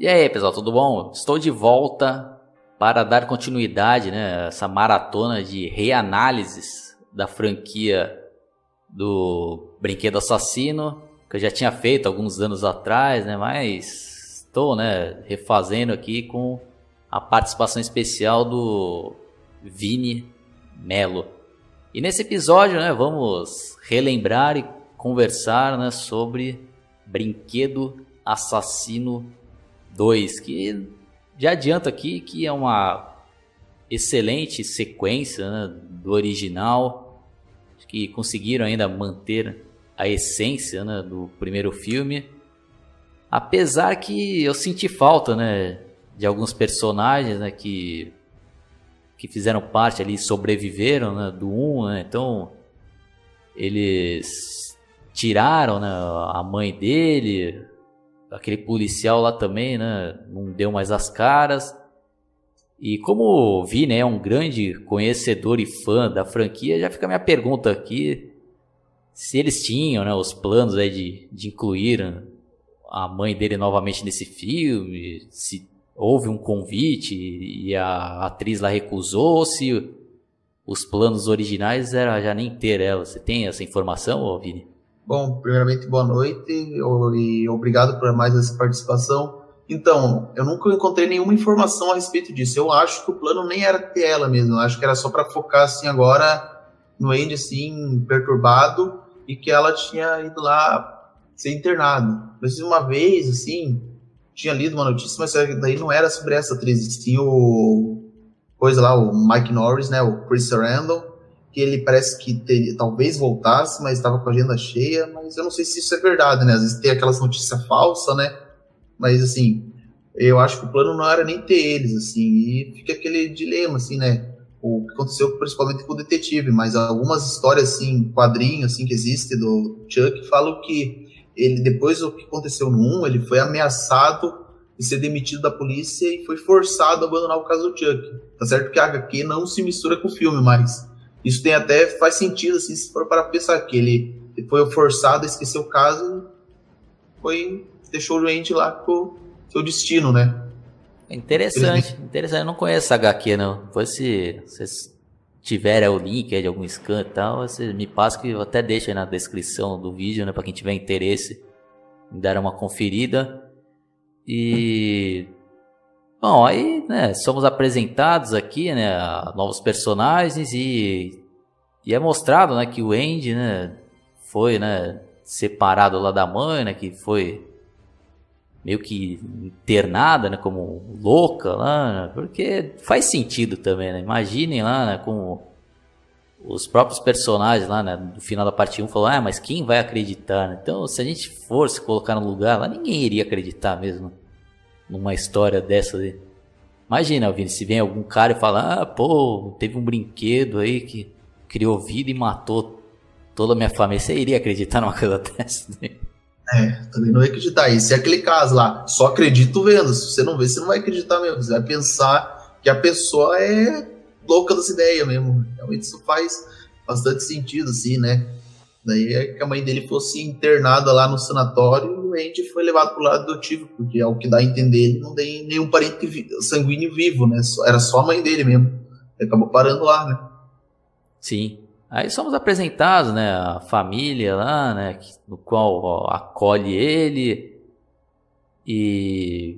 E aí, pessoal, tudo bom? Estou de volta para dar continuidade, né, essa maratona de reanálises da franquia do Brinquedo Assassino, que eu já tinha feito alguns anos atrás, né, mas estou, né, refazendo aqui com a participação especial do Vini Melo. E nesse episódio, né, vamos relembrar e conversar, né, sobre Brinquedo Assassino 2, que já adianto aqui que é uma excelente sequência né, do original, que conseguiram ainda manter a essência né, do primeiro filme, apesar que eu senti falta né, de alguns personagens né, que, que fizeram parte ali, sobreviveram né, do 1, né, então eles tiraram né, a mãe dele, aquele policial lá também, né? Não deu mais as caras. E como vi, né, é um grande conhecedor e fã da franquia, já fica a minha pergunta aqui se eles tinham, né, os planos aí de, de incluir a mãe dele novamente nesse filme, se houve um convite e a atriz lá recusou, ou se os planos originais era já nem ter ela. Você tem essa informação, Vini? Bom, primeiramente, boa noite e obrigado por mais essa participação. Então, eu nunca encontrei nenhuma informação a respeito disso. Eu acho que o plano nem era ter ela mesmo. Eu acho que era só para focar assim agora no Andy assim perturbado e que ela tinha ido lá ser internada. Mas uma vez assim, tinha lido uma notícia, mas daí não era sobre essa atriz, tinha o coisa lá, o Mike Norris, né, o Chris Sarandon, que ele parece que teria, talvez voltasse, mas estava com a agenda cheia, mas eu não sei se isso é verdade, né? Às vezes tem aquelas notícias falsas, né? Mas assim, eu acho que o plano não era nem ter eles, assim, e fica aquele dilema, assim, né? O que aconteceu principalmente com o detetive, mas algumas histórias, assim, quadrinhos, assim, que existe do Chuck, falam que ele, depois do que aconteceu no 1, ele foi ameaçado de ser demitido da polícia e foi forçado a abandonar o caso do Chuck. Tá certo que a HQ não se mistura com o filme, mas isso tem até faz sentido assim, se for para pensar que ele foi forçado a esquecer o caso, foi deixou o doente lá com seu destino, né? Interessante, interessante. Eu não conheço a HQ não. Depois se vocês tiverem o link de algum scan e tal, você me passa que eu até deixo aí na descrição do vídeo, né, para quem tiver interesse dar uma conferida. E Bom, aí, né, somos apresentados aqui, né, a novos personagens e, e é mostrado, né, que o Andy, né, foi, né, separado lá da mãe, né, que foi meio que internada, né, como louca lá, né, porque faz sentido também, né, imaginem lá, né, como os próprios personagens lá, né, no final da parte 1 falaram, ah, mas quem vai acreditar, né? Então, se a gente for se colocar no lugar lá, ninguém iria acreditar mesmo numa história dessa. Imagina, Vini, se vem algum cara e fala, ah, pô, teve um brinquedo aí que criou vida e matou toda a minha família. Você iria acreditar numa coisa dessa? Né? É, também não ia acreditar. Esse é aquele caso lá, só acredito vendo. Se você não vê, você não vai acreditar mesmo. Você vai pensar que a pessoa é louca das ideias mesmo. Realmente isso faz bastante sentido, assim, né? Daí é que a mãe dele fosse internada lá no sanatório o foi levado pro lado adotivo, porque é o que dá a entender, ele não tem nenhum parente sanguíneo vivo, né? Era só a mãe dele mesmo. Ele acabou parando lá, né? Sim. Aí somos apresentados, né, a família lá, né, no qual ó, acolhe ele e...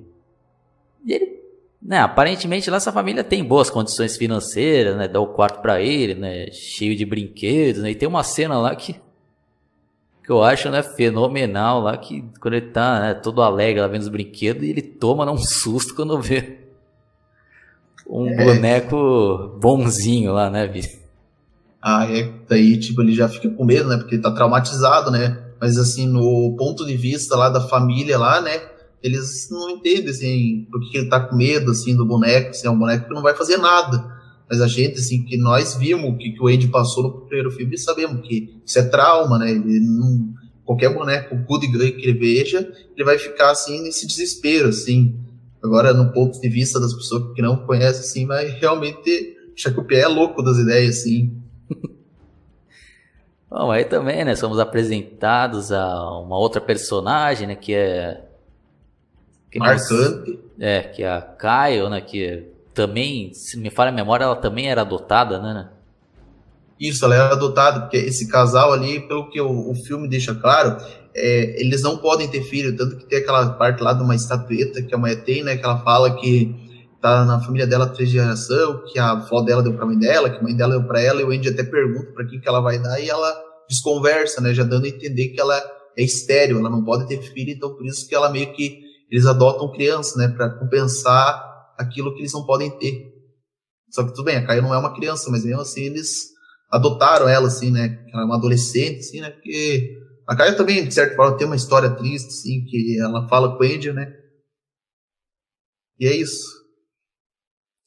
e ele, né, aparentemente lá essa família tem boas condições financeiras, né, dá o quarto para ele, né, cheio de brinquedos, né, e tem uma cena lá que que eu acho né, fenomenal lá, que quando ele tá né, todo alegre lá vendo os brinquedos, ele toma né, um susto quando vê um é. boneco bonzinho lá, né, Vi? Ah, é. Daí, tipo, ele já fica com medo, né? Porque ele tá traumatizado, né? Mas, assim, no ponto de vista lá da família lá, né? Eles não entendem, assim, por que ele tá com medo, assim, do boneco. Assim, é um boneco que não vai fazer nada. Mas a gente, assim, que nós vimos o que, que o Andy passou no primeiro filme, sabemos que isso é trauma, né? Ele não, qualquer boneco good que ele veja, ele vai ficar, assim, nesse desespero, assim. Agora, no ponto de vista das pessoas que não conhecem, assim, vai realmente achar que o pé é louco das ideias, assim. Bom, aí também, né, somos apresentados a uma outra personagem, né, que é que marcante. É, que a Kyle, né, que também, se me falha a memória, ela também era adotada, né? Isso, ela era adotada, porque esse casal ali, pelo que o, o filme deixa claro, é, eles não podem ter filho, tanto que tem aquela parte lá de uma estatueta que a mãe tem, né, que ela fala que tá na família dela três geração, que a avó dela deu pra mãe dela, que a mãe dela deu pra ela, e o Andy até pergunta para quem que ela vai dar, e ela desconversa, né, já dando a entender que ela é estéreo, ela não pode ter filho, então por isso que ela meio que, eles adotam criança, né, para compensar aquilo que eles não podem ter. Só que tudo bem, a Caio não é uma criança, mas mesmo assim eles adotaram ela, assim, né? Ela é uma adolescente, assim, né? Porque a Caio também, de certa forma, tem uma história triste, assim, que ela fala com o Andy, né? E é isso.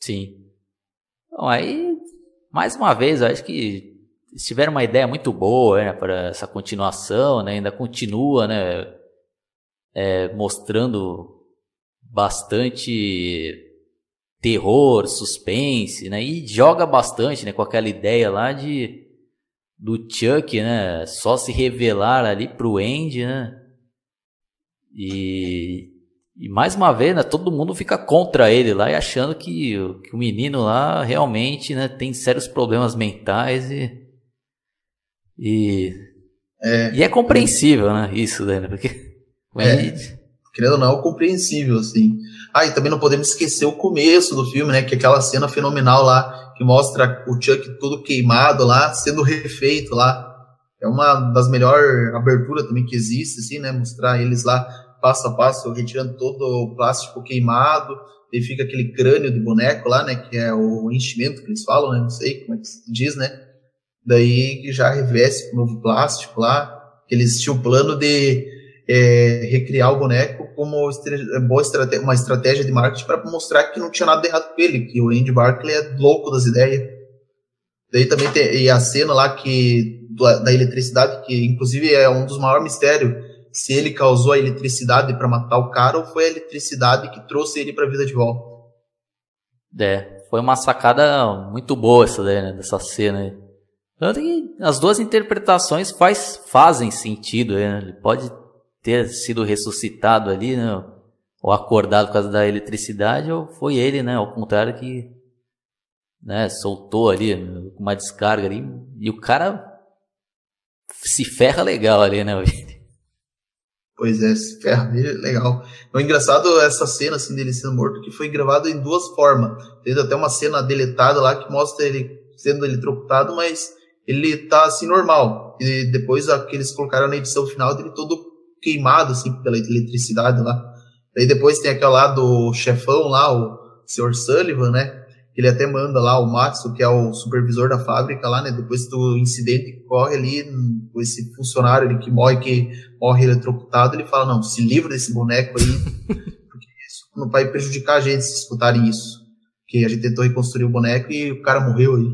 Sim. Bom, aí, mais uma vez, eu acho que eles tiveram uma ideia muito boa né, para essa continuação, né? Ainda continua, né? É, mostrando bastante terror, suspense, né? E joga bastante, né? Com aquela ideia lá de do Chuck, né? Só se revelar ali pro Andy, né? E, e mais uma vez, né? Todo mundo fica contra ele lá e achando que, que o menino lá realmente, né? Tem sérios problemas mentais e e é, e é compreensível, né? Isso, né? Porque é, querendo ou não, é compreensível, assim. Ah, e também não podemos esquecer o começo do filme, né? Que é aquela cena fenomenal lá, que mostra o Chuck todo queimado lá, sendo refeito lá. É uma das melhores aberturas também que existe, assim, né? Mostrar eles lá passo a passo, retirando todo o plástico queimado, e fica aquele crânio de boneco lá, né? Que é o enchimento que eles falam, né? Não sei como é que se diz, né? Daí que já reveste com novo plástico lá. Eles tinham o plano de é, recriar o boneco como boa estratégia, uma estratégia de marketing para mostrar que não tinha nada de errado com ele, que o Andy Barclay é louco das ideias. Daí também tem a cena lá que da eletricidade, que inclusive é um dos maiores mistérios, se ele causou a eletricidade para matar o cara ou foi a eletricidade que trouxe ele para a vida de volta. É, foi uma sacada muito boa essa daí, né, dessa cena aí. As duas interpretações faz, fazem sentido, né? Ele pode ter sido ressuscitado ali, né? Ou acordado por causa da eletricidade, ou foi ele, né? Ao contrário que né, soltou ali uma descarga ali. E o cara se ferra legal ali, né? Pois é, se ferra legal. O engraçado é essa cena assim, dele sendo morto, que foi gravado em duas formas. Tem até uma cena deletada lá que mostra ele sendo eletrocutado, mas ele tá assim normal. E depois a que eles colocaram na edição final dele todo queimado, assim, pela eletricidade lá. Daí depois tem aquela lá do chefão lá, o Sr. Sullivan, né? Ele até manda lá o Matsu, que é o supervisor da fábrica lá, né? Depois do incidente que corre ali, esse funcionário ali que morre, que morre eletrocutado, ele fala, não, se livra desse boneco aí, porque isso não vai prejudicar a gente se escutarem isso. Que a gente tentou reconstruir o boneco e o cara morreu aí.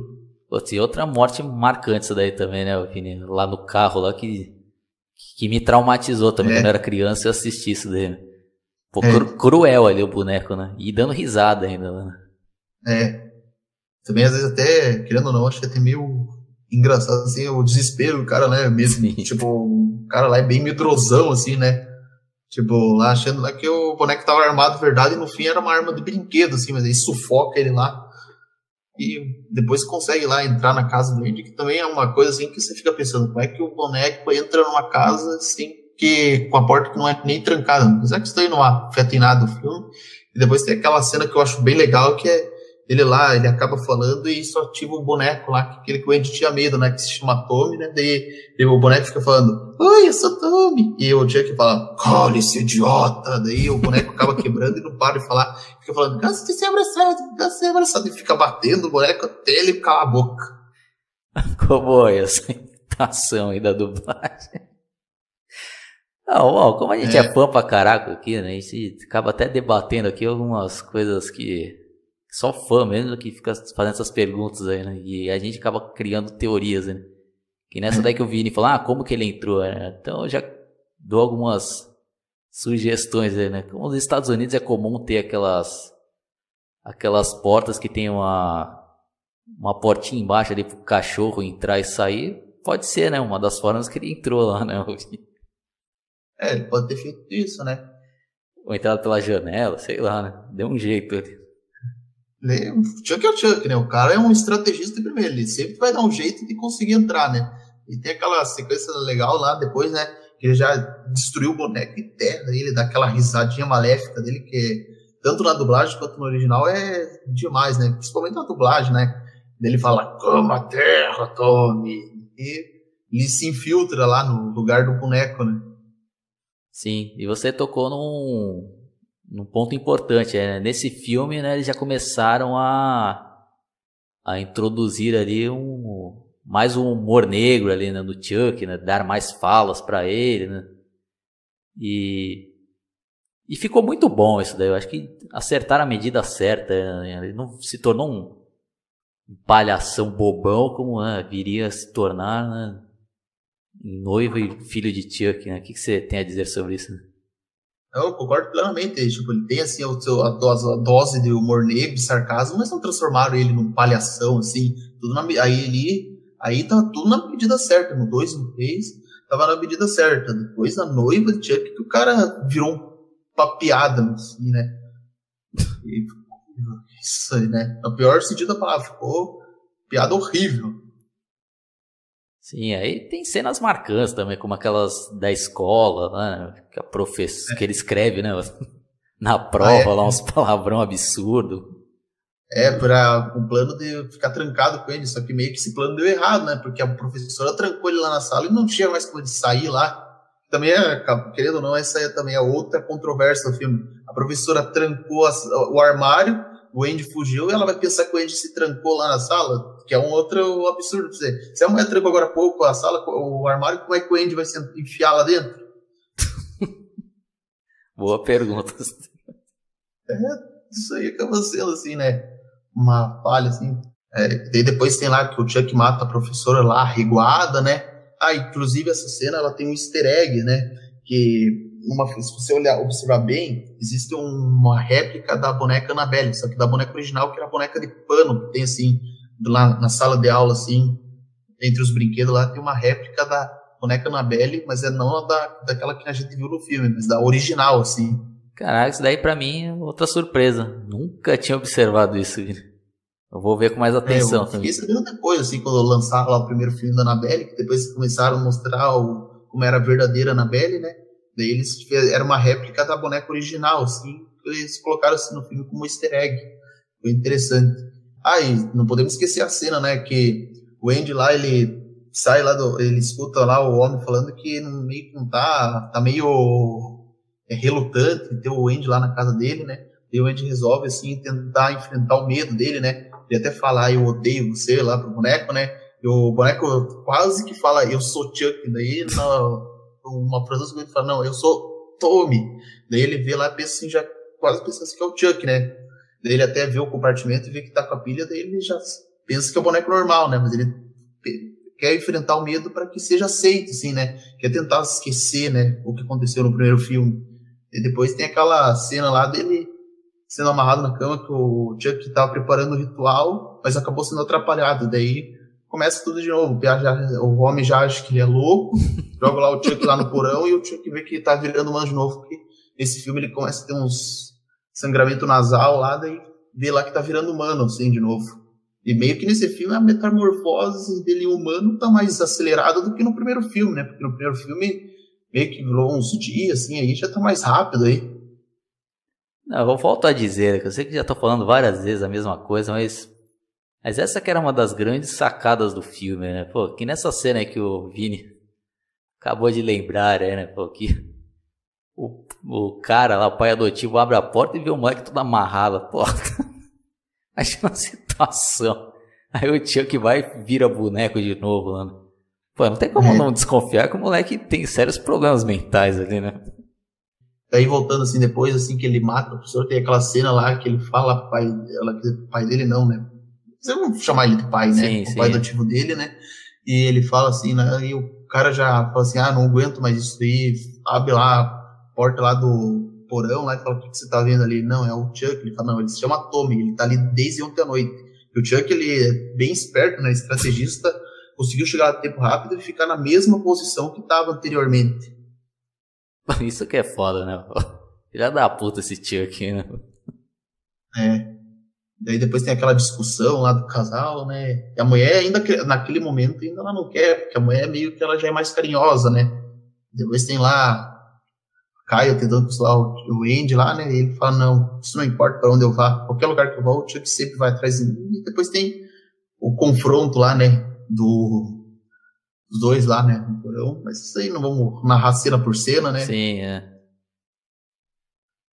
Putz, e outra morte marcante isso daí também, né, Vini? Lá no carro, lá que que me traumatizou também é. quando eu era criança eu assisti isso dele. Pô, é. cruel ali o boneco, né? E dando risada ainda, né? É. Também às vezes até, querendo ou não, acho que é até meio engraçado, assim, o desespero do cara, né? Mesmo, Sim. tipo, o cara lá é bem medrosão, assim, né? Tipo, lá achando lá que o boneco tava armado de verdade e no fim era uma arma de brinquedo, assim, mas aí sufoca ele lá e depois consegue lá entrar na casa do Andy, que também é uma coisa assim que você fica pensando, como é que o boneco entra numa casa assim, que, com a porta que não é nem trancada, apesar que isso aí não afeta em nada o filme. E depois tem aquela cena que eu acho bem legal, que é ele lá, ele acaba falando e isso ativa o boneco lá, que aquele que o Andy tinha medo, né? Que se chama Tommy, né? Daí, daí o boneco fica falando, Oi, eu sou Tommy. E o Chuck fala, cole esse idiota. Daí o boneco acaba quebrando e não para de falar. Fica falando, cansa de ser abraçado, cansa de ser abraçado. E fica batendo o boneco até ele calar a boca. Como é essa imitação aí da dublagem? Não, como a gente é. é fã pra caraca aqui, né? A gente acaba até debatendo aqui algumas coisas que só fã mesmo que fica fazendo essas perguntas aí, né? E a gente acaba criando teorias, né? Que nessa daí que o Vini falou, ah, como que ele entrou? Né? Então eu já dou algumas sugestões aí, né? Como nos Estados Unidos é comum ter aquelas aquelas portas que tem uma uma portinha embaixo ali pro cachorro entrar e sair, pode ser, né? Uma das formas que ele entrou lá, né? É, ele pode ter feito isso, né? Ou entrado pela janela, sei lá, né? Deu um jeito ali. O Chuck é o Chuck, né? O cara é um estrategista primeiro, ele sempre vai dar um jeito de conseguir entrar, né? E tem aquela sequência legal lá depois, né? Que ele já destruiu o boneco e terra ele, dá aquela risadinha maléfica dele, que tanto na dublagem quanto no original é demais, né? Principalmente na dublagem, né? Ele fala, cama, terra, Tommy. E ele se infiltra lá no lugar do boneco, né? Sim, e você tocou num, num ponto importante. Né? Nesse filme, né, eles já começaram a, a introduzir ali um, mais um humor negro ali né, no Chuck, né, dar mais falas para ele, né? E e ficou muito bom isso daí. Eu acho que acertaram a medida certa. Né? Ele não se tornou um palhação bobão como né, viria a se tornar né, noivo e filho de Chuck. Né? O que, que você tem a dizer sobre isso? Né? Eu concordo plenamente. Tipo, ele tem assim, a, dose, a dose de humor negro, de sarcasmo, mas não transformaram ele num palhação, assim. Tudo na, aí ele. Aí tá tudo na medida certa. No 2 no 3, tava na medida certa. Depois a noiva de Chuck, que o cara virou um uma piada, assim, né? E, isso né? No pior sentido da palavra, ficou piada horrível. Sim, aí tem cenas marcantes também, como aquelas da escola, né? Que a professora, é. que ele escreve, né? Na prova ah, é. lá, uns palavrão absurdo. É, para um plano de ficar trancado com ele, só que meio que esse plano deu errado, né? Porque a professora trancou ele lá na sala e não tinha mais como ele sair lá também é, querendo ou não, essa é também a outra controvérsia do filme. A professora trancou a, o armário, o Andy fugiu e ela vai pensar que o Andy se trancou lá na sala, que é um outro absurdo você. Se a mulher trancou agora há pouco a sala, o armário, como é que o Andy vai se enfiar lá dentro? Boa pergunta. É, isso aí acaba sendo assim, né? Uma falha, assim. É, e depois tem lá que o Chuck mata a professora lá, reguada, né? Ah, inclusive essa cena ela tem um easter egg, né? Que uma, se você olhar, observar bem, existe uma réplica da boneca Annabelle, só que da boneca original, que era a boneca de pano, que tem assim, lá na sala de aula, assim, entre os brinquedos lá, tem uma réplica da boneca Annabelle, mas é não da, daquela que a gente viu no filme, mas da original, assim. Caraca, isso daí pra mim é outra surpresa. Nunca tinha observado isso. Eu vou ver com mais atenção é, eu. Fiquei depois, assim, quando lançaram lá o primeiro filme da Annabelle, que depois começaram a mostrar o, como era a verdadeira Annabelle, né? Daí eles era uma réplica da boneca original, assim, eles colocaram assim no filme como easter egg. Foi interessante. Ah, e não podemos esquecer a cena, né, que o Andy lá, ele sai lá do, ele escuta lá o homem falando que meio que não tá, tá meio é, relutante ter o Andy lá na casa dele, né? E o Andy resolve, assim, tentar enfrentar o medo dele, né? Ele até fala, ah, eu odeio você lá pro boneco, né? E o boneco quase que fala, eu sou Chuck. Daí, na, uma frase ele fala, não, eu sou Tommy. Daí ele vê lá pensa assim, já quase pensa assim que é o Chuck, né? Daí ele até vê o compartimento e vê que tá com a pilha, daí ele já pensa que é o boneco normal, né? Mas ele quer enfrentar o medo para que seja aceito, assim, né? Quer tentar esquecer, né? O que aconteceu no primeiro filme. E depois tem aquela cena lá dele sendo amarrado na cama, que o Chuck estava preparando o ritual, mas acabou sendo atrapalhado. Daí começa tudo de novo. O, o homem já acha que ele é louco, joga lá o Chuck lá no porão e o Chuck vê que tá virando humano de novo, porque nesse filme ele começa a ter uns sangramento nasal lá, daí vê lá que tá virando humano, assim, de novo. E meio que nesse filme a metamorfose dele humano tá mais acelerada do que no primeiro filme, né? Porque no primeiro filme meio que virou uns dias, assim, aí já tá mais rápido aí. Não, eu voltar a dizer, que eu sei que já estou falando várias vezes a mesma coisa, mas. Mas essa que era uma das grandes sacadas do filme, né? Pô, que nessa cena que o Vini acabou de lembrar, né? Pô, que o, o cara lá, o pai adotivo, abre a porta e vê o moleque todo amarrado à porta. Achei uma situação. Aí o tio que vai vira boneco de novo lá. Né? Pô, não tem como é. não desconfiar que o moleque tem sérios problemas mentais ali, né? Aí voltando assim depois, assim que ele mata o professor, tem aquela cena lá que ele fala pai dela, pai dele não, né? Você não chamar ele de pai, né? Sim, o sim. pai adotivo dele, né? E ele fala assim, né? E o cara já fala assim, ah, não aguento mais isso aí, abre lá a porta lá do porão lá e fala, o que, que você tá vendo ali? Não, é o Chuck. Ele fala, não, ele se chama Tommy, ele tá ali desde ontem à noite. E o Chuck, ele é bem esperto, né? Estrategista, conseguiu chegar a tempo rápido e ficar na mesma posição que estava anteriormente. Isso que é foda, né? Filha da puta esse aqui, né? É. Daí depois tem aquela discussão lá do casal, né? E a mulher ainda, naquele momento, ainda ela não quer, porque a mulher meio que ela já é mais carinhosa, né? Depois tem lá Caio tentando consolar o Andy lá, né? E ele fala, não, isso não importa para onde eu vá, qualquer lugar que eu vá, o Chuck sempre vai atrás de mim. E depois tem o confronto lá, né? Do, dos dois lá, né? No porão. Mas isso aí não vamos narrar cena por cena, né? Sim, é.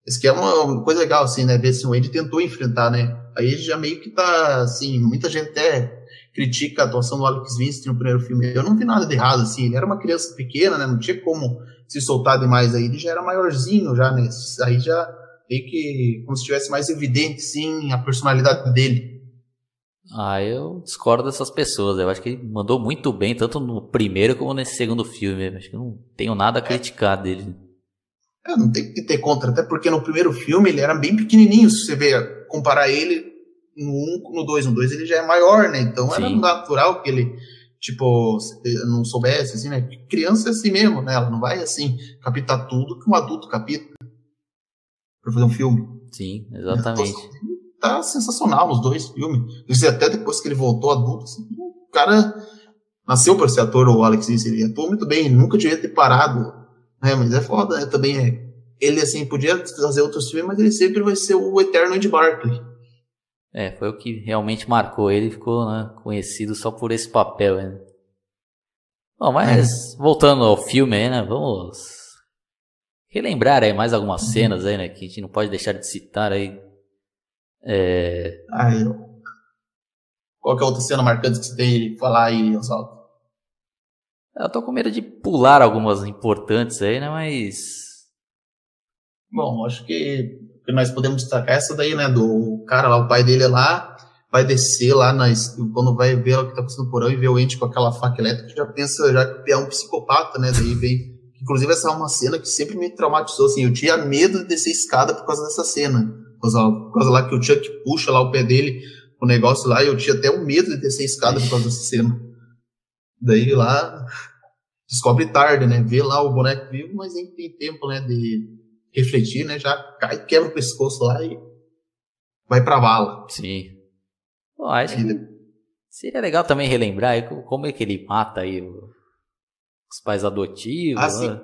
Isso que é uma coisa legal, assim, né? Ver se o Andy tentou enfrentar, né? Aí já meio que tá, assim, muita gente até critica a atuação do Alex Vincent no primeiro filme. Eu não vi nada de errado, assim, ele era uma criança pequena, né? Não tinha como se soltar demais aí, ele já era maiorzinho já, né? Aí já meio que como se tivesse mais evidente, sim, a personalidade dele. Ah, eu discordo dessas pessoas. Eu acho que ele mandou muito bem, tanto no primeiro como nesse segundo filme. Eu acho que não tenho nada a criticar dele. É, não tem que ter contra, até porque no primeiro filme ele era bem pequenininho, se você ver, comparar ele no 1, um, no 2, no 2 ele já é maior, né? Então Sim. era natural que ele, tipo, não soubesse, assim, né? Criança é assim mesmo, né? Ela não vai, assim, captar tudo que um adulto capta pra fazer um filme. Sim, exatamente. Então, tá sensacional nos dois filmes. Até depois que ele voltou adulto, assim, o cara nasceu para ser ator, o Alex ele atuou muito bem, nunca devia ter parado é, mas é foda, né? Também é. Ele, assim, podia fazer outros filmes, mas ele sempre vai ser o eterno Ed Barkley. É, foi o que realmente marcou ele, ficou né, conhecido só por esse papel, né? Bom, mas é. voltando ao filme né? Vamos relembrar aí mais algumas uhum. cenas aí, né? Que a gente não pode deixar de citar aí. É... Ah. Qual que é a outra cena marcante que você tem que falar aí, Oswaldo? Eu tô com medo de pular algumas importantes aí, né? Mas. Bom, acho que nós podemos destacar essa daí, né? Do cara lá, o pai dele é lá, vai descer lá na, quando vai ver o que tá passando no porão e vê o ente com aquela faca elétrica, já pensa já que é um psicopata, né? Daí vem. Inclusive, essa é uma cena que sempre me traumatizou, assim. Eu tinha medo de descer escada por causa dessa cena. Por causa, por causa lá que o Chuck puxa lá o pé dele, o negócio lá, e eu tinha até o medo de descer escada por causa dessa cena. Daí lá descobre tarde, né? Vê lá o boneco vivo, mas nem tem tempo, né, de refletir, né? Já cai, quebra o pescoço lá e vai pra vala. Sim. Bom, acho que seria legal também relembrar como é que ele mata aí os pais adotivos. Ah, né?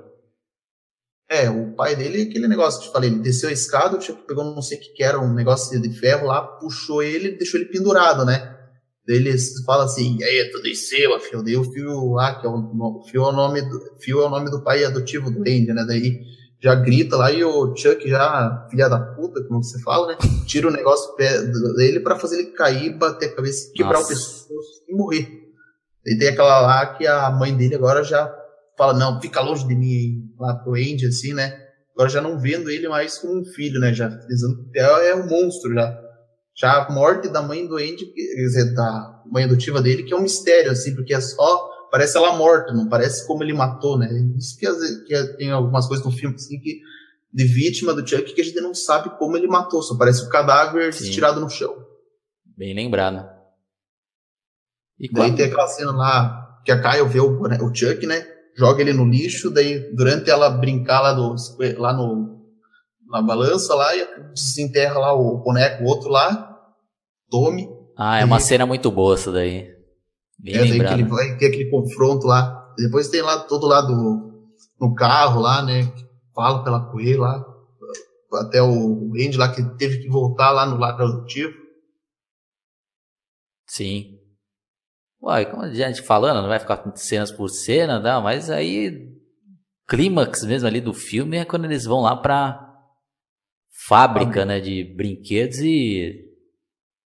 É, o pai dele, aquele negócio que eu te falei, ele desceu a escada, tipo, pegou não sei o que que era, um negócio de ferro lá, puxou ele e deixou ele pendurado, né? eles falam assim, e aí, tu desceu, filho, daí o Fio lá, que é o, Fio é o nome do, Fio é o nome do pai adotivo do Andy, né, daí já grita lá e o Chuck já, filha da puta, como você fala, né, tira o negócio dele para fazer ele cair, bater a cabeça, quebrar Nossa. o pescoço e morrer. E tem aquela lá que a mãe dele agora já fala, não, fica longe de mim, lá pro Andy, assim, né, agora já não vendo ele mais como um filho, né, já dizendo que é, é um monstro já. Já a morte da mãe doente, quer dizer, da mãe adotiva dele, que é um mistério, assim, porque é só. Parece ela morta, não parece como ele matou, né? Isso que, que tem algumas coisas no filme, assim, que. De vítima do Chuck que a gente não sabe como ele matou, só parece o cadáver Sim. estirado no chão. Bem lembrado. E daí quando... tem aquela cena lá que a Kyle vê o, o Chuck, né? Joga ele no lixo, daí durante ela brincar lá, do, lá no, na balança lá e desenterra lá o boneco, o outro lá, tome. Ah, é uma cena muito boa essa daí. Bem é, daí que ele vai ter aquele confronto lá. Depois tem lá todo lado no carro lá, né? Fala pela coelha lá. Até o Andy lá que teve que voltar lá no lado adotivo. Sim. Uai, como a gente falando, não vai ficar cenas por cena, não, mas aí clímax mesmo ali do filme é quando eles vão lá pra fábrica, né, de brinquedos e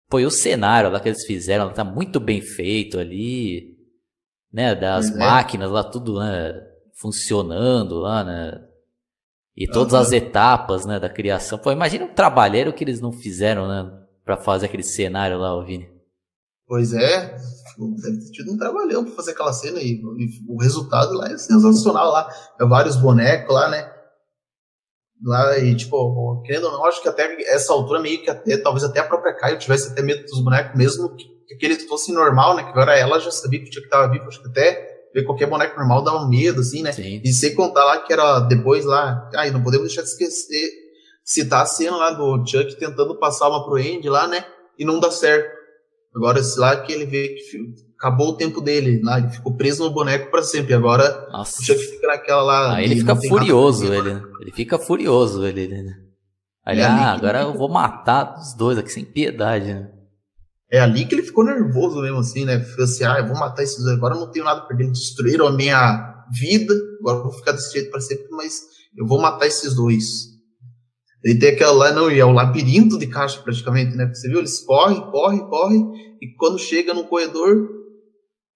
pô, e o cenário lá que eles fizeram tá muito bem feito ali, né, das é. máquinas lá tudo, né, funcionando lá, né, e todas uhum. as etapas, né, da criação. Pô, imagina o trabalheiro que eles não fizeram, né, para fazer aquele cenário lá, Vini. Pois é, deve ter tido um trabalhão pra fazer aquela cena e, e o resultado lá é sensacional lá. É vários bonecos lá, né? Lá e, tipo, querendo ou não, acho que até essa altura meio que até, talvez até a própria Caio tivesse até medo dos bonecos, mesmo que, que aquele fosse normal, né, que agora ela já sabia que o que tava vivo, acho que até ver qualquer boneco normal dava um medo, assim, né, Sim. e sem contar lá que era depois lá, ai, não podemos deixar de esquecer citar a cena lá do Chuck tentando passar uma pro Andy lá, né? E não dá certo. Agora, se lá que ele vê que acabou o tempo dele, lá, ele ficou preso no boneco para sempre. Agora Nossa. o Chuck fica naquela lá. Aí ele fica furioso, ele. Ele fica furioso, ele. Aí, É ah, agora eu vou matar os dois aqui sem piedade, né? É ali que ele ficou nervoso mesmo, assim, né? Ficou assim, ah, eu vou matar esses dois, agora eu não tenho nada a perder. Eles destruíram a minha vida, agora eu vou ficar desse jeito para sempre, mas eu vou matar esses dois. Ele tem aquela lá, não, e é o labirinto de caixa praticamente, né? Você viu, eles correm, correm, correm, e quando chega no corredor,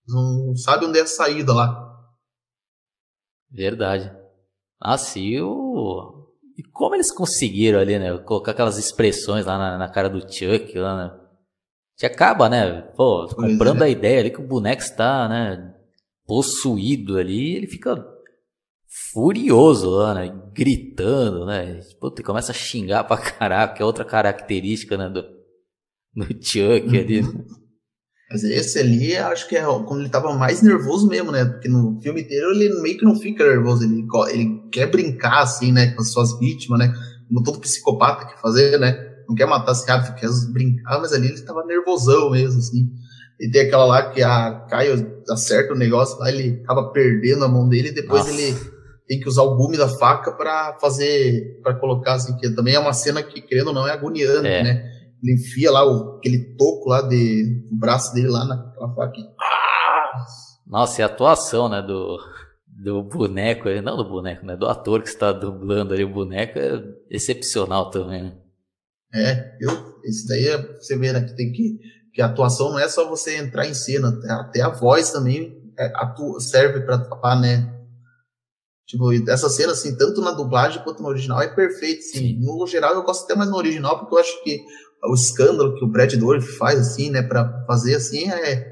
não sabe onde é a saída lá. Verdade. E o. E como eles conseguiram ali, né? Colocar aquelas expressões lá na, na cara do Chuck, lá, né? Te acaba, né? Pô, Pois comprando é. a ideia ali que o boneco está, né? Possuído ali, ele fica furioso lá, né? Gritando, né? Puta, começa a xingar pra caraca, que é outra característica, né? Do, do Chuck ali. né? Mas esse ali, acho que é quando ele tava mais nervoso mesmo, né? Porque no filme inteiro ele meio que não fica nervoso, ele, ele quer brincar, assim, né? Com as suas vítimas, né? Como todo psicopata quer fazer, né? Não quer matar esse cara, quer brincar, mas ali ele tava nervosão mesmo, assim. E tem aquela lá que a Caio acerta o negócio lá, ele acaba perdendo a mão dele e depois Nossa. ele tem que usar o gume da faca pra fazer, pra colocar, assim, que também é uma cena que, querendo ou não, é agoniante, É. né? Ele enfia lá o, aquele toco lá de, do braço dele lá naquela faca. Ah! Nossa, e a atuação, né, do, do boneco, não do boneco, né, do ator que está dublando ali o boneco é excepcional também, né? É, eu, esse daí é, você vê, né, que tem que, que a atuação não é só você entrar em cena, até, a voz também é, atua, serve pra tapar, né? Tipo, essa cena, assim, tanto na dublagem quanto no original é perfeito, assim. Sim. No geral, eu gosto até mais no original, porque eu acho que o escândalo que o Brad Dourif faz, assim, né, pra fazer, assim, é,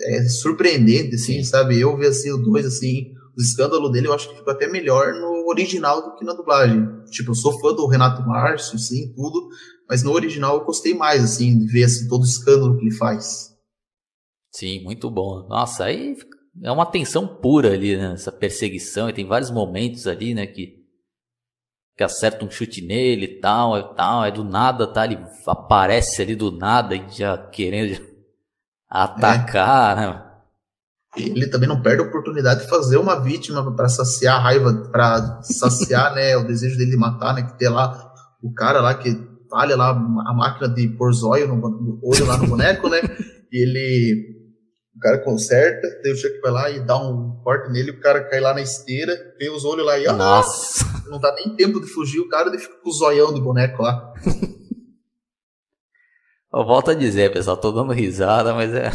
é surpreendente, assim, Sim. sabe? Eu ver, assim, o dois, assim, o escândalo dele eu acho que ficou até melhor no original do que na dublagem. Tipo, eu sou fã do Renato Márcio, sim, tudo, mas no original eu gostei mais, assim, de ver, assim, todo o escândalo que ele faz. Sim, muito bom. Nossa, aí é uma tensão pura ali, né, essa perseguição, e tem vários momentos ali, né, que que acerta um chute nele e tal, e tal, aí do nada, tá, ele aparece ali do nada e já querendo atacar, né? Ele também não perde a oportunidade de fazer uma vítima para saciar a raiva, para saciar, né, o desejo dele de matar, né, que tem lá o cara lá que talha lá a máquina de pôr zóio no, no olho lá no boneco, né, e ele, o cara conserta, daí o Chuck vai lá e dá um corte nele, o cara cai lá na esteira, vê os olhos lá e, ah, Nossa. Não dá nem tempo de fugir, o cara ele fica com o zoião do boneco lá. Eu volto a dizer, pessoal, tô dando risada, mas é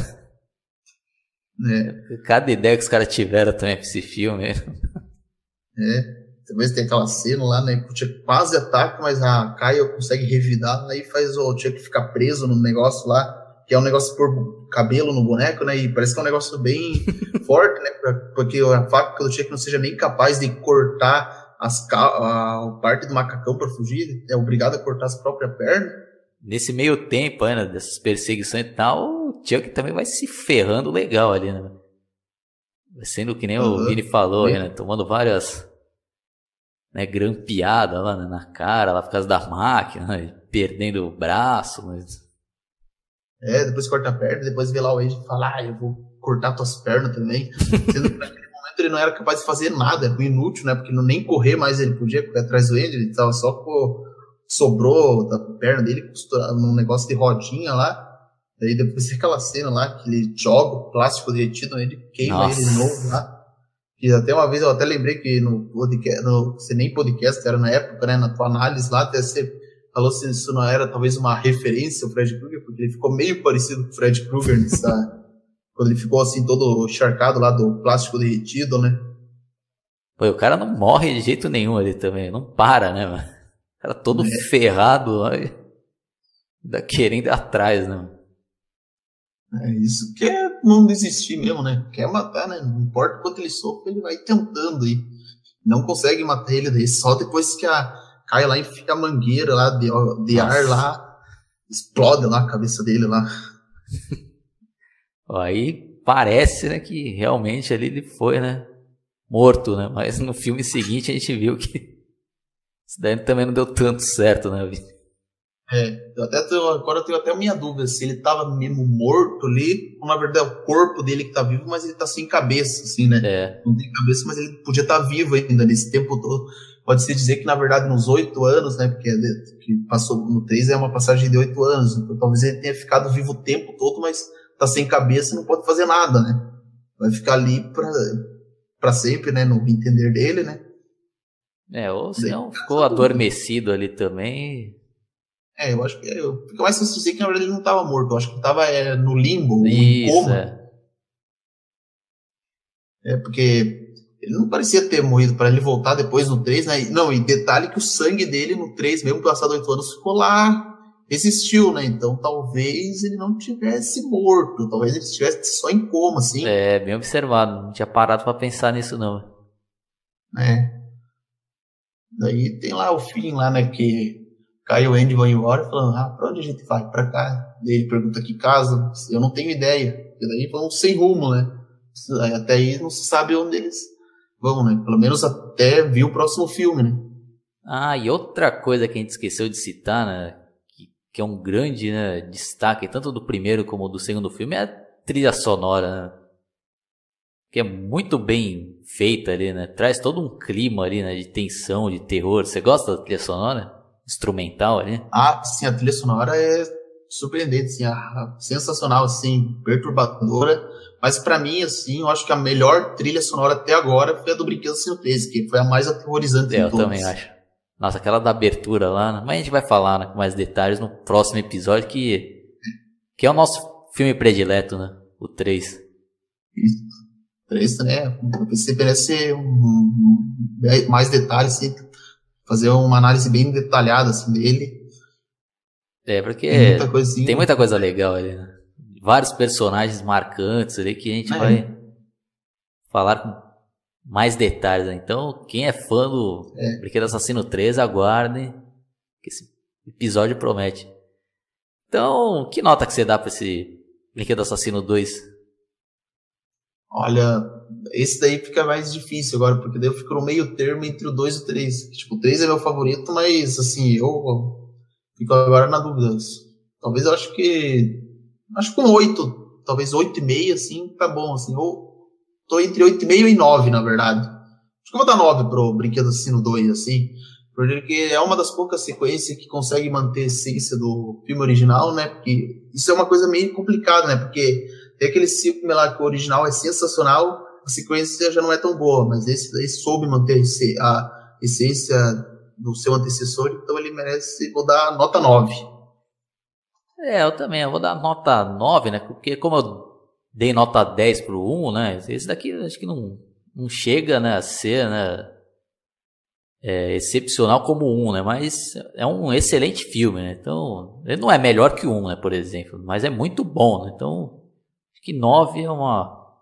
né, cada ideia que os caras tiveram também pra esse filme. É. Talvez tem aquela cena lá, né? Que o Chuck quase ataca, mas a Kaia consegue revidar, aí faz o Chuck ficar preso no negócio lá, que é um negócio por cabelo no boneco, né? E parece que é um negócio bem forte, né? pra- Porque a faca do Chuck não seja nem capaz de cortar as a parte do macacão para fugir, é obrigado a cortar as próprias pernas. Nesse meio tempo, né, dessas perseguições e tal, o Chuck também vai se ferrando legal ali, né? Sendo que nem o Aham. Vini falou, né? Tomando várias né, grampeadas lá né, na cara, lá por causa da máquina, né, perdendo o braço. Mas... É, depois corta a perna, depois vê lá o Age e fala, ah, eu vou cortar tuas pernas também. Sendo ele não era capaz de fazer nada, era inútil, né? Porque não, nem correr mais ele podia correr atrás do Age, ele tava só com. Sobrou da perna dele costurado num negócio de rodinha lá. Daí depois tem aquela cena lá que ele joga o plástico derretido nele, queima Nossa. ele de novo lá. E até uma vez eu até lembrei que no podcast, no, você nem podcast era na época, né? Na tua análise lá, até você falou se isso não era talvez uma referência ao Fred Krueger, porque ele ficou meio parecido com o Fred Krueger nessa, quando ele ficou assim todo encharcado lá do plástico derretido, né? Pô, o cara não morre de jeito nenhum ali também, não para, né, mano? O cara todo É. ferrado lá ainda querendo ir atrás, né? mano? É isso que é não desistir mesmo, né? Quer matar, né? Não importa quanto ele sofre, ele vai tentando aí. Não consegue matar ele daí, só depois que a cai lá e fica a mangueira lá de, de ar lá, explode lá a cabeça dele lá. Aí parece, né, que realmente ali ele foi, né, morto, né? Mas no filme seguinte a gente viu que Isso daí também não deu tanto certo, né, Vitor? É, eu até tenho, agora eu tenho até a minha dúvida se ele tava mesmo morto ali, ou na verdade é o corpo dele que tá vivo, mas ele tá sem cabeça, assim, né? É. Não tem cabeça, mas ele podia estar tá vivo ainda nesse tempo todo. Pode-se dizer que, na verdade, nos oito anos, né? Porque que passou no três é uma passagem de oito anos, então talvez ele tenha ficado vivo o tempo todo, mas tá sem cabeça e não pode fazer nada, né? Vai ficar ali pra, pra sempre, né? No entender dele, né? É, ou se não ficou adormecido ali também. É, eu acho que é, eu, fica mais dizer que na verdade ele não estava morto, eu acho que estava é, no limbo, Isso, no coma. É. é, porque ele não parecia ter morrido para ele voltar depois no 3, né? Não, e detalhe que o sangue dele no 3, mesmo passado 8 anos, ficou lá, existiu, né? Então talvez ele não tivesse morto, talvez ele estivesse só em coma, assim. É, bem observado, não tinha parado para pensar nisso não. É. Daí tem lá o fim lá, né, que Cai o Andy vai embora falando, ah, pra onde a gente vai? Pra cá. Daí ele pergunta que casa, eu não tenho ideia. E daí vão sem rumo, né? Até aí não se sabe onde eles vão, né? Pelo menos até vir o próximo filme, né? Ah, e outra coisa que a gente esqueceu de citar, né? Que, é um grande né, destaque, tanto do primeiro como do segundo filme, é a trilha sonora, né? Que é muito bem feita ali, né? Traz todo um clima ali, né? De tensão, de terror. Você gosta da trilha sonora? instrumental ali? Ah, sim, a trilha sonora é surpreendente, assim, sensacional, assim, perturbadora. Mas para mim, assim, eu acho que a melhor trilha sonora até agora foi a do Brinquedo Sem 13, que foi a mais aterrorizante é, de todas. Eu também acho. Nossa, aquela da abertura lá, né? mas a gente vai falar né, com mais detalhes no próximo episódio, que, que é o nosso filme predileto, né? O 3. Isso. 3, né? Você merece um, um, mais detalhes, assim, fazer uma análise bem detalhada assim, dele. É, porque tem muita, coisinha. tem muita coisa legal ali, né? Vários personagens marcantes ali que a gente é. vai falar com mais detalhes. Né? Então, quem é fã do é. Brinquedo Assassino 3, aguarde que esse episódio promete. Então, que nota que você dá para esse Brinquedo Assassino 2? Olha, esse daí fica mais difícil agora, porque daí eu fico no meio termo entre o 2 e o 3. Tipo, o 3 é meu favorito, mas assim, eu fico agora na dúvida. Talvez eu acho que. Acho que com 8, talvez 8,5, assim, tá bom, assim. Ou tô entre 8,5 e 9, na verdade. Acho que eu vou dar 9 pro Brinquedo Assassino 2, assim. Porque é uma das poucas sequências que consegue manter a essência do filme original, né? Porque isso é uma coisa meio complicada, né? Porque tem aquele filme lá que o original é sensacional, a sequência já não é tão boa, mas esse daí soube manter a essência do seu antecessor, então ele merece, vou dar nota 9. É, eu também, eu vou dar nota 9, né? Porque como eu dei nota 10 pro 1, né? Esse daqui acho que não, não chega né, a ser, né? É, excepcional como um, né? Mas é um excelente filme, né? Então, ele não é melhor que um, né? Por exemplo, mas é muito bom, né? Então, Acho que 9 é uma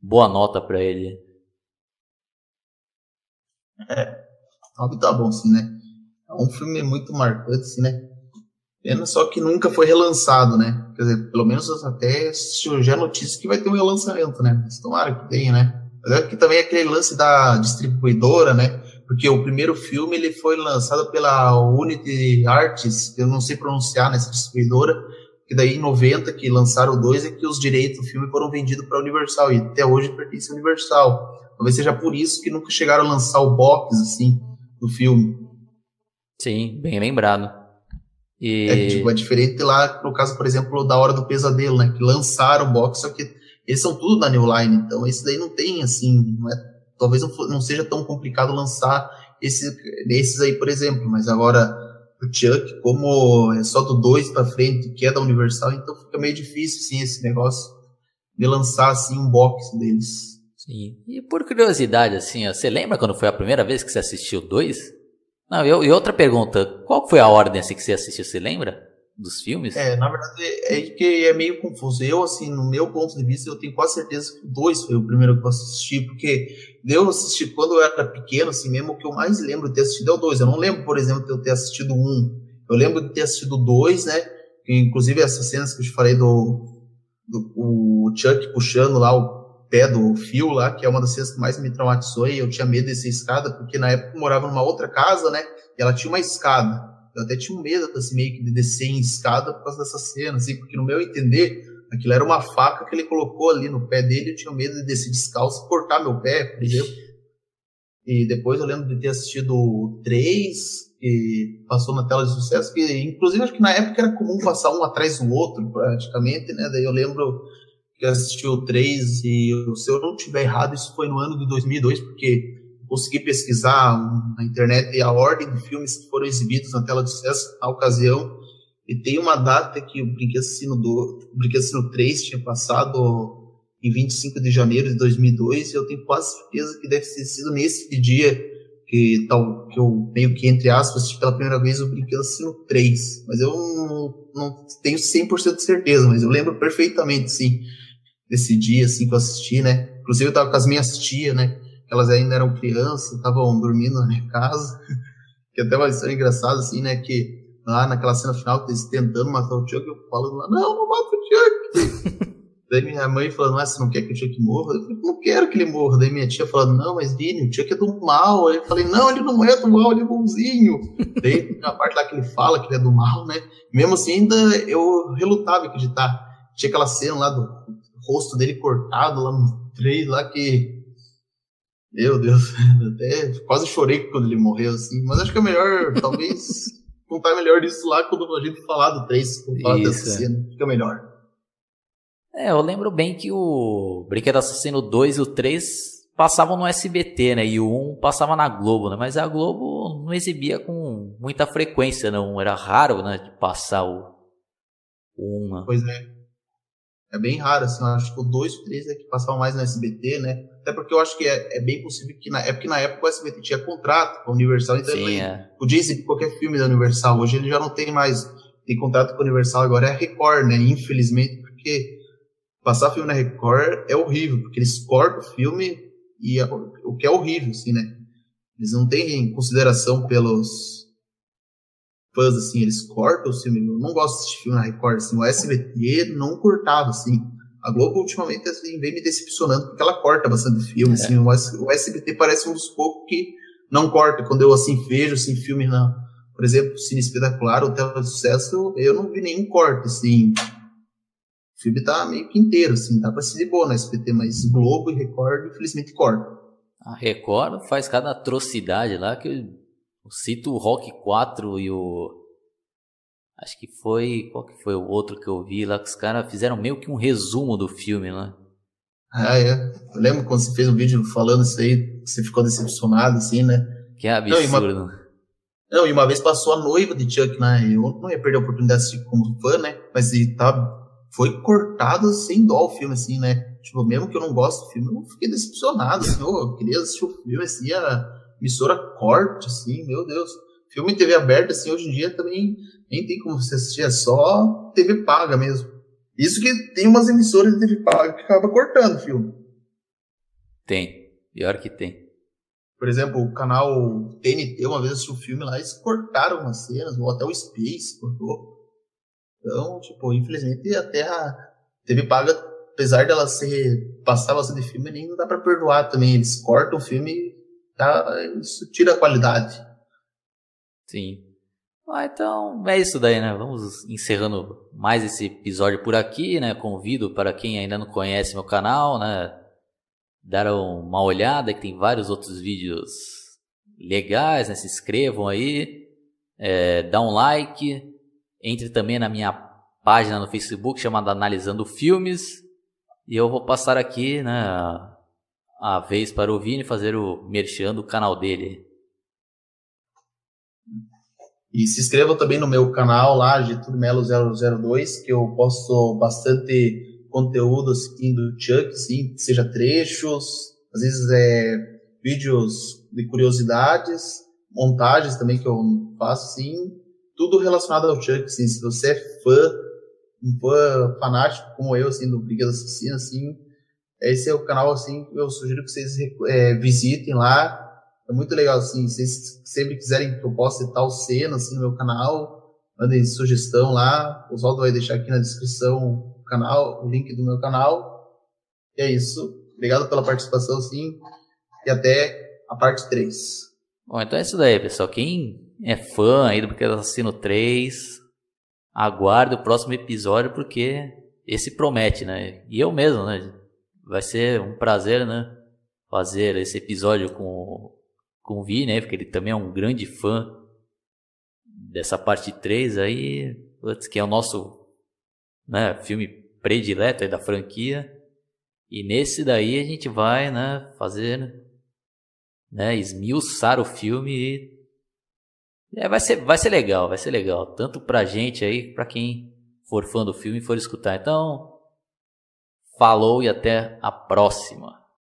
boa nota para ele. É, 9 tá bom, sim, né? É um filme muito marcante, assim, né? Pena só que nunca foi relançado, né? Quer dizer, pelo menos até surgiu a notícia que vai ter um relançamento, né? Mas tomara que tenha, né? Mas é que também é aquele lance da distribuidora, né? Porque o primeiro filme ele foi lançado pela Unity Arts, eu não sei pronunciar nessa distribuidora, que daí em 90 que lançaram 2 é que os direitos do filme foram vendidos para a Universal e até hoje pertence à Universal. Talvez seja por isso que nunca chegaram a lançar o box assim do filme. Sim, bem lembrado. E... É, tipo, é diferente lá no caso, por exemplo, da Hora do Pesadelo, né, que lançaram o box, só que eles são tudo da New Line, então esse daí não tem assim, não é, talvez não, não seja tão complicado lançar esse, esses aí, por exemplo, mas agora o Chuck, como é só do 2 para frente, que é da Universal, então fica meio difícil, sim, esse negócio de lançar, assim, um box deles. Sim. E por curiosidade, assim, você lembra quando foi a primeira vez que você assistiu o 2? Não, e outra pergunta, qual foi a ordem, assim, que você assistiu, você lembra? dos filmes? É, na verdade é que é meio confuso. Eu, assim, no meu ponto de vista, eu tenho quase certeza que o 2 foi o primeiro que eu assisti, porque eu assisti quando eu era pequeno, assim, mesmo o que eu mais lembro de ter assistido é o 2. Eu não lembro, por exemplo, de eu ter assistido um. Eu lembro de ter assistido dois, né? inclusive essas cenas que eu te falei do, do o Chuck puxando lá o pé do fio lá, que é uma das cenas que mais me traumatizou e eu tinha medo dessa escada, porque na época eu morava numa outra casa, né? E ela tinha uma escada. Eu até tinha um medo, assim, meio que de descer em escada por causa dessa cena, assim, porque no meu entender, aquilo era uma faca que ele colocou ali no pé dele, eu tinha medo de descer descalço e cortar meu pé, por exemplo. E depois eu lembro de ter assistido três, que passou na tela de sucesso, que inclusive acho que na época era comum passar um atrás do outro, praticamente, né? Daí eu lembro assisti o três e se eu não tiver errado, isso foi no ano de 2002, porque consegui pesquisar na internet a ordem de filmes que foram exibidos na tela de sucesso na ocasião, e tem uma data que o Brinquedo Assassino, do, o Brinquedo Assassino 3 tinha passado em 25 de janeiro de 2002, e eu tenho quase certeza que deve ter sido nesse dia que, tal, que eu meio que, entre aspas, assisti pela primeira vez o Brinquedo Assassino 3. Mas eu não, não tenho 100% de certeza, mas eu lembro perfeitamente, sim, desse dia, assim, que eu assisti, né? Inclusive eu tava com as minhas tias, né? Elas ainda eram crianças, estavam dormindo na minha casa. que até uma história engraçada, assim, né? Que lá naquela cena final, eles tentando matar o Chuck, eu falo lá, não, não mata o Chuck! Daí minha mãe falando, ah, você não quer que o Chuck morra? Eu falei, não quero que ele morra. Daí minha tia falando, não, mas Vini, o Chuck é do mal. Aí eu falei, não, ele não é do mal, ele é bonzinho. Daí uma parte lá que ele fala que ele é do mal, né? Mesmo assim, ainda eu relutava acreditar. Tinha aquela cena lá do rosto dele cortado lá no trailer lá que. Meu Deus, até quase chorei quando ele morreu, assim. Mas acho que é melhor, talvez, contar melhor isso lá quando a gente falar do 3, quando falar dessa é. cena. Fica melhor. É, eu lembro bem que o Brinquedo Assassino 2 e o 3 passavam no SBT, né? E o 1 passava na Globo, né? Mas a Globo não exibia com muita frequência, não. Era raro, né? De passar o, o 1. Né? Pois é. É bem raro, assim. Acho que o 2 o 3 é que passavam mais no SBT, né? Até porque eu acho que é, é bem possível que na, é porque na época o SBT tinha contrato com a Universal, então Sim, ele é. podia exibir qualquer filme da Universal. Hoje ele já não tem mais tem contrato com a Universal, agora é a Record, né? Infelizmente, porque passar filme na Record é horrível, porque eles cortam o filme e é, o que é horrível, assim, né? Eles não têm consideração pelos fãs, assim, eles cortam o filme. Eu não gosto de assistir filme na Record, assim, o SBT não cortava, assim. A Globo ultimamente assim, vem me decepcionando porque ela corta bastante filme, é. assim, o SBT parece um dos poucos que não corta. Quando eu, assim, vejo, assim, filme na, por exemplo, Cine Espetacular ou Tela de Sucesso, eu não vi nenhum corte, assim, o filme tá meio que inteiro, assim, dá pra se de boa na SBT, mas Globo e Record, infelizmente, corta. A Record faz cada atrocidade lá que eu cito o Rock 4 e o. Acho que foi. Qual que foi o outro que eu vi lá? Que os caras fizeram meio que um resumo do filme lá. Ah, é. Eu lembro quando você fez um vídeo falando isso aí, você ficou decepcionado, assim, né? Que absurdo. Não, e uma, não, e uma vez passou a noiva de Chuck, né? Eu não ia perder a oportunidade de assistir como fã, né? Mas ele tá foi cortado sem dó o filme, assim, né? Tipo, mesmo que eu não gosto do filme, eu fiquei decepcionado, assim, eu queria assistir o filme, assim, a emissora corte, assim, meu Deus. Filme em TV aberta, assim, hoje em dia também nem tem como você assistir, é só TV paga mesmo. Isso que tem umas emissoras de TV paga que acaba cortando o filme. Tem, pior que tem. Por exemplo, o canal TNT, uma vez assistiu o filme lá, eles cortaram umas cenas, ou até o Space cortou. Então, tipo, infelizmente a Terra teve paga, apesar dela ser passar bastante filme, nem não dá para perdoar também. Eles cortam o filme, tá, isso tira a qualidade. Sim. Ah, então é isso daí, né? Vamos encerrando mais esse episódio por aqui, né? Convido para quem ainda não conhece meu canal, né? Dar uma olhada que tem vários outros vídeos legais, né? Se inscrevam aí, é, dá um like, entre também na minha página no Facebook chamada Analisando Filmes. E eu vou passar aqui né, a vez para o Vini fazer o merchan do canal dele. E se inscreva também no meu canal lá, Getúlio Melo 002, que eu posto bastante conteúdo assim, do Chuck, sim, seja trechos, às vezes é vídeos de curiosidades, montagens também que eu faço, sim, tudo relacionado ao Chuck, assim, se você é fã, um fã fanático como eu, assim, do Brinquedo Assassino, assim, esse é o canal, assim, eu sugiro que vocês é, visitem lá, é muito legal, assim, se vocês sempre quiserem que eu possa tal cena, assim, no meu canal, mandem sugestão lá, o Oswaldo vai deixar aqui na descrição o canal, o link do meu canal, e é isso, Obrigado pela participação, sim. E até a parte 3. Bom, então é isso daí, pessoal. Quem é fã aí do Pequeno Assassino 3, aguarde o próximo episódio, porque esse promete, né? E eu mesmo, né? Vai ser um prazer, né? Fazer esse episódio com, com o Vi, né? Porque ele também é um grande fã dessa parte 3 aí, que é o nosso né, filme predileto da franquia. E nesse daí a gente vai né, fazer, né, esmiuçar o filme e é, vai, ser, vai ser legal, vai ser legal. Tanto pra gente aí, pra quem for fã do filme e for escutar. Então, falou e até a próxima.